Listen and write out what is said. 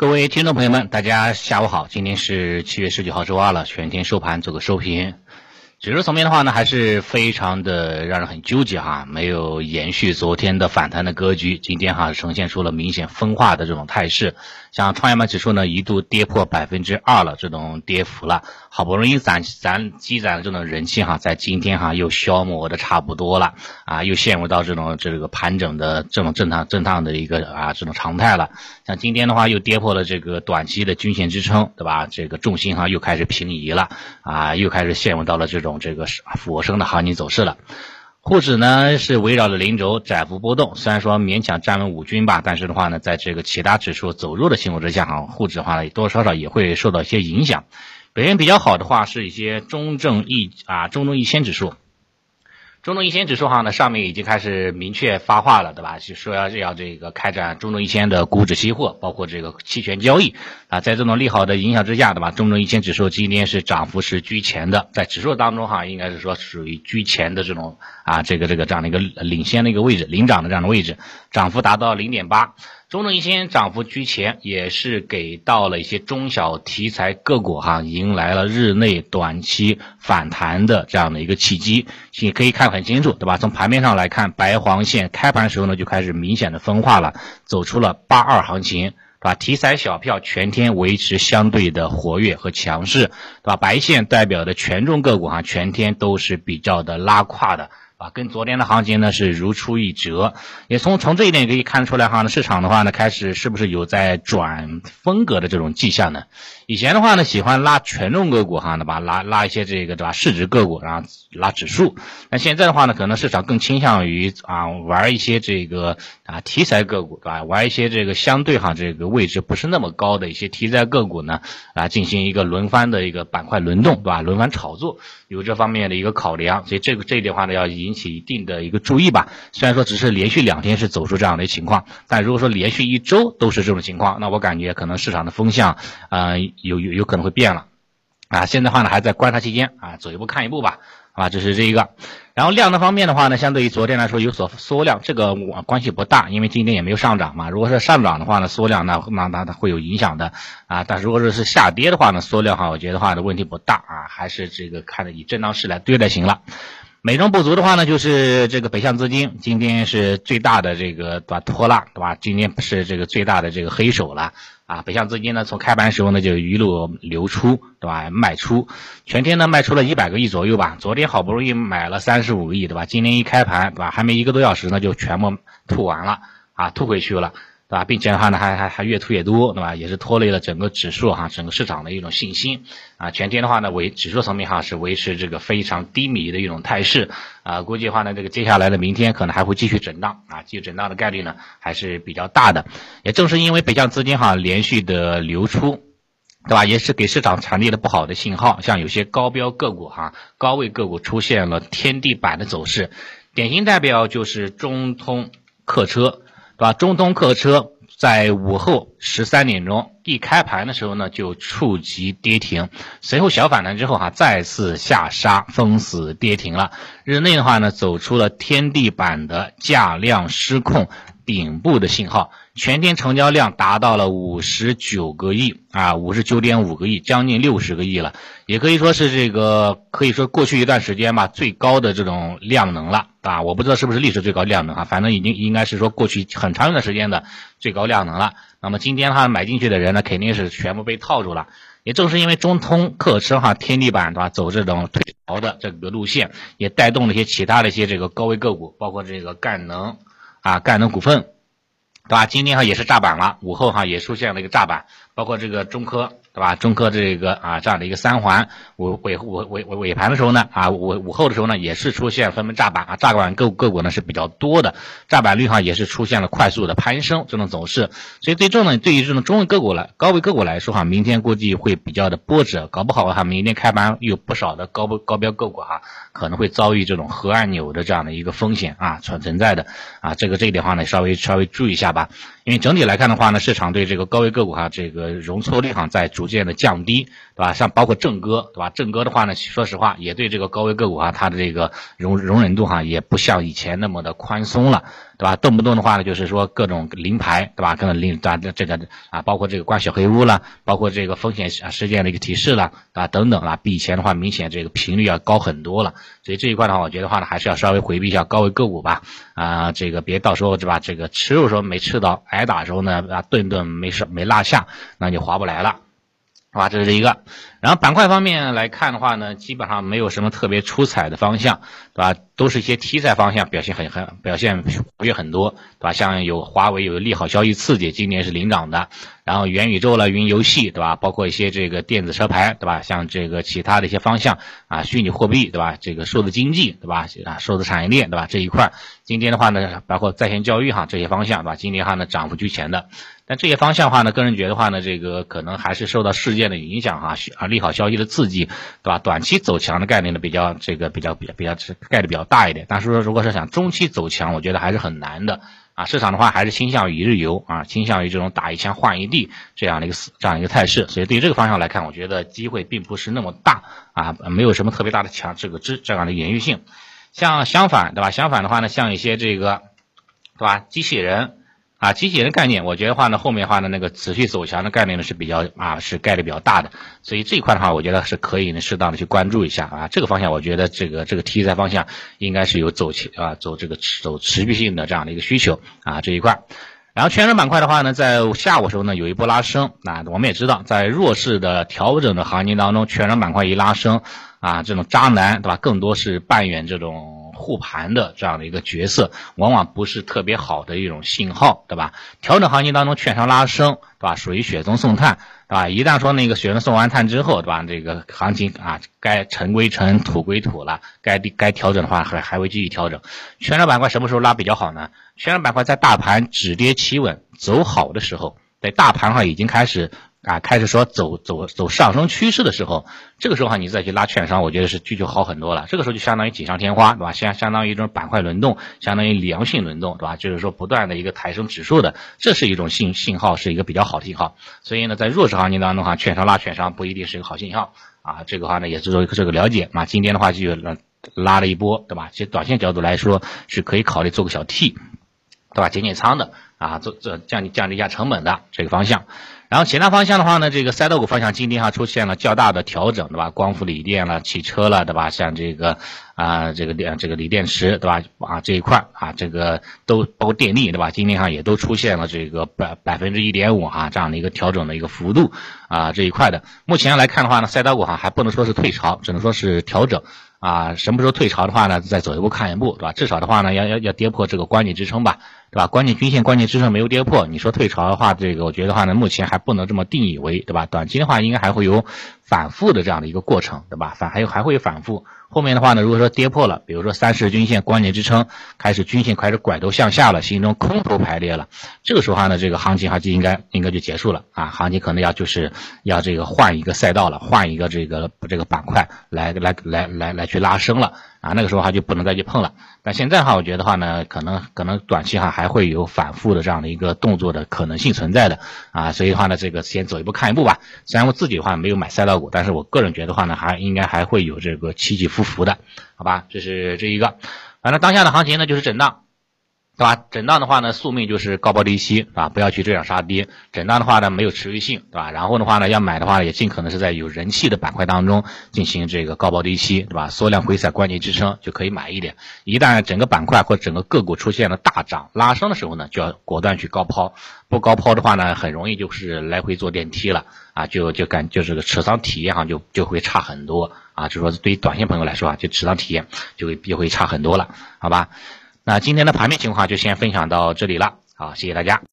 各位听众朋友们，大家下午好，今天是七月十九号周二了，全天收盘做个收评。指数层面的话呢，还是非常的让人很纠结哈，没有延续昨天的反弹的格局，今天哈呈现出了明显分化的这种态势。像创业板指数呢，一度跌破百分之二了，这种跌幅了，好不容易攒攒积攒的这种人气哈，在今天哈又消磨的差不多了啊，又陷入到这种这个盘整的这种震荡震荡的一个啊这种常态了。像今天的话，又跌破了这个短期的均线支撑，对吧？这个重心哈又开始平移了啊，又开始陷入到了这种。这个俯卧撑的行情走势了，沪指呢是围绕着零轴窄幅波动，虽然说勉强站稳五均吧，但是的话呢，在这个其他指数走弱的情况之下，哈，沪指的话呢多多少少也会受到一些影响。表现比较好的话，是一些中证一啊中证一千指数。中证一千指数哈呢，上面已经开始明确发话了，对吧？就说要要这个开展中证一千的股指期货，包括这个期权交易啊，在这种利好的影响之下，对吧？中证一千指数今天是涨幅是居前的，在指数当中哈，应该是说属于居前的这种啊，这个这个这样的一个领先的一个位置，领涨的这样的位置，涨幅达到零点八。中证一千涨幅居前，也是给到了一些中小题材个股哈，迎来了日内短期反弹的这样的一个契机。你可以看很清楚，对吧？从盘面上来看，白黄线开盘时候呢就开始明显的分化了，走出了八二行情，对吧？题材小票全天维持相对的活跃和强势，对吧？白线代表的权重个股哈，全天都是比较的拉胯的。啊，跟昨天的行情呢是如出一辙，也从从这一点可以看出来哈，市场的话呢开始是不是有在转风格的这种迹象呢？以前的话呢喜欢拉权重个股哈，对吧？拉拉一些这个对吧市值个股，然后拉指数。那现在的话呢，可能市场更倾向于啊玩一些这个啊题材个股，对吧？玩一些这个相对哈这个位置不是那么高的一些题材个股呢，啊进行一个轮番的一个板块轮动，对吧？轮番炒作有这方面的一个考量，所以这个这一点的话呢要。引起一定的一个注意吧。虽然说只是连续两天是走出这样的情况，但如果说连续一周都是这种情况，那我感觉可能市场的风向啊有有有可能会变了啊。现在话呢还在观察期间啊，走一步看一步吧。啊，这是这一个。然后量的方面的话呢，相对于昨天来说有所缩量，这个关系不大，因为今天也没有上涨嘛。如果是上涨的话呢，缩量那那那它会有影响的啊。但如果说是下跌的话呢，缩量哈，我觉得话的问题不大啊，还是这个看着以震荡市来对待行了。美中不足的话呢，就是这个北向资金今天是最大的这个对吧拖拉对吧？今天是这个最大的这个黑手了啊！北向资金呢从开盘时候呢就一路流出对吧？卖出全天呢卖出了一百个亿左右吧。昨天好不容易买了三十五个亿对吧？今天一开盘对吧？还没一个多小时呢就全部吐完了啊，吐回去了。对吧，并且的话呢，还还还越吐越多，对吧？也是拖累了整个指数哈，整个市场的一种信心啊。全天的话呢，维指数层面哈是维持这个非常低迷的一种态势啊。估计的话呢，这个接下来的明天可能还会继续震荡啊，继续震荡的概率呢还是比较大的。也正是因为北向资金哈连续的流出，对吧？也是给市场传递了不好的信号，像有些高标个股哈，高位个股出现了天地板的走势，典型代表就是中通客车。对吧？中通客车在午后十三点钟一开盘的时候呢，就触及跌停，随后小反弹之后哈，再次下杀封死跌停了。日内的话呢，走出了天地板的价量失控顶部的信号。全天成交量达到了五十九个亿啊，五十九点五个亿，将近六十个亿了，也可以说是这个可以说过去一段时间吧最高的这种量能了啊，我不知道是不是历史最高量能啊，反正已经应该是说过去很长一段时间的最高量能了。那么今天的话买进去的人呢，肯定是全部被套住了。也正是因为中通客车哈天地板对吧，走这种退潮的这个路线，也带动了一些其他的一些这个高位个股，包括这个赣能啊赣能股份。对吧？今天哈也是炸板了，午后哈也出现了一个炸板，包括这个中科。对吧？中科这个啊，这样的一个三环尾尾尾尾尾盘的时候呢，啊午午后的时候呢，也是出现纷纷炸板啊，炸板个个股呢是比较多的，炸板率哈也是出现了快速的攀升这种走势，所以最终呢，对于这种中位个股来高位个股来说哈，明天估计会比较的波折，搞不好哈，明天开盘有不少的高高标个股哈，可能会遭遇这种核按钮的这样的一个风险啊存存在的啊，这个这一点话呢，稍微稍微注意一下吧，因为整体来看的话呢，市场对这个高位个股哈，这个容错率哈在逐。渐的降低，对吧？像包括正哥，对吧？正哥的话呢，说实话也对这个高位个股啊，它的这个容容忍度哈，也不像以前那么的宽松了。对吧？动不动的话呢，就是说各种临牌，对吧？各种临啊这个啊，包括这个关小黑屋了，包括这个风险事件的一个提示了啊等等啊，比以前的话明显这个频率要高很多了。所以这一块的话，我觉得话呢，还是要稍微回避一下高位个股吧。啊，这个别到时候是吧？这个吃肉时候没吃到，挨打时候呢啊顿顿没事没落下，那就划不来了。啊，这是一个。然后板块方面来看的话呢，基本上没有什么特别出彩的方向，对吧？都是一些题材方向表现很很表现活跃很多，对吧？像有华为有利好消息刺激，今年是领涨的。然后元宇宙了、云游戏，对吧？包括一些这个电子车牌，对吧？像这个其他的一些方向啊，虚拟货币，对吧？这个数字经济，对吧？啊，数字产业链，对吧？这一块今天的话呢，包括在线教育哈这些方向，对吧？今年哈呢涨幅居前的。但这些方向的话呢，个人觉得话呢，这个可能还是受到事件的影响哈，啊利好消息的刺激，对吧？短期走强的概念呢比较这个比较比较比较概率比较大一点。但是说如果是想中期走强，我觉得还是很难的啊。市场的话还是倾向于一日游啊，倾向于这种打一枪换一地这样的一个这样一个态势。所以对于这个方向来看，我觉得机会并不是那么大啊，没有什么特别大的强这个支这样的延续性。像相反，对吧？相反的话呢，像一些这个，对吧？机器人。啊，机器人概念，我觉得话呢，后面话呢，那个持续走强的概念呢是比较啊，是概率比较大的，所以这一块的话，我觉得是可以呢，适当的去关注一下啊，这个方向，我觉得这个这个题材方向应该是有走起啊，走这个走持续性的这样的一个需求啊这一块。然后全程板块的话呢，在下午时候呢有一波拉升，那我们也知道，在弱势的调整的行情当中，全程板块一拉升啊，这种渣男对吧，更多是扮演这种。护盘的这样的一个角色，往往不是特别好的一种信号，对吧？调整行情当中，券商拉升，对吧？属于雪中送炭，对吧？一旦说那个雪中送完炭之后，对吧？这个行情啊，该尘归尘，土归土了，该该调整的话，还还会继续调整。券商板块什么时候拉比较好呢？券商板块在大盘止跌企稳走好的时候，在大盘上已经开始。啊，开始说走走走上升趋势的时候，这个时候哈，你再去拉券商，我觉得是需求好很多了。这个时候就相当于锦上添花，对吧？相相当于一种板块轮动，相当于良性轮动，对吧？就是说不断的一个抬升指数的，这是一种信信号，是一个比较好的信号。所以呢，在弱势行情当中哈，券商拉券商不一定是一个好信号啊。这个话呢，也是做一个这个了解啊。今天的话就拉了一波，对吧？其实短线角度来说是可以考虑做个小 T，对吧？减减仓的啊，做做降降低一下成本的这个方向。然后其他方向的话呢，这个赛道股方向今天哈出现了较大的调整，对吧？光伏、锂电了、汽车了，对吧？像这个啊，这个电、这个锂电池，对吧？啊，这一块啊，这个都包括电力，对吧？今天哈也都出现了这个百百分之一点五哈这样的一个调整的一个幅度啊这一块的。目前来看的话呢，赛道股哈还不能说是退潮，只能说是调整。啊，什么时候退潮的话呢？再走一步看一步，对吧？至少的话呢，要要要跌破这个关键支撑吧，对吧？关键均线、关键支撑没有跌破，你说退潮的话，这个我觉得话呢，目前还不能这么定义为，对吧？短期的话，应该还会有反复的这样的一个过程，对吧？反还有还会有反复。后面的话呢，如果说跌破了，比如说三十均线关键支撑开始均线开始拐头向下了，形成空头排列了，这个时候话呢，这个行情哈就应该应该就结束了啊，行情可能要就是要这个换一个赛道了，换一个这个这个板块来来来来来去拉升了啊，那个时候哈就不能再去碰了。但现在哈，我觉得话呢，可能可能短期哈还会有反复的这样的一个动作的可能性存在的啊，所以的话呢，这个先走一步看一步吧。虽然我自己的话没有买赛道股，但是我个人觉得话呢，还应该还会有这个起起伏。伏的，好吧，这是这一个，反正当下的行情呢就是震荡。对吧？震荡的话呢，宿命就是高抛低吸，对吧？不要去追涨杀跌。震荡的话呢，没有持续性，对吧？然后的话呢，要买的话也尽可能是在有人气的板块当中进行这个高抛低吸，对吧？缩量回踩关键支撑就可以买一点。一旦整个板块或整个个股出现了大涨拉升的时候呢，就要果断去高抛。不高抛的话呢，很容易就是来回坐电梯了啊，就就感就这个持仓体验哈就就会差很多啊。就说对于短线朋友来说啊，就持仓体验就会就会差很多了，好吧？那今天的盘面情况就先分享到这里了，好，谢谢大家。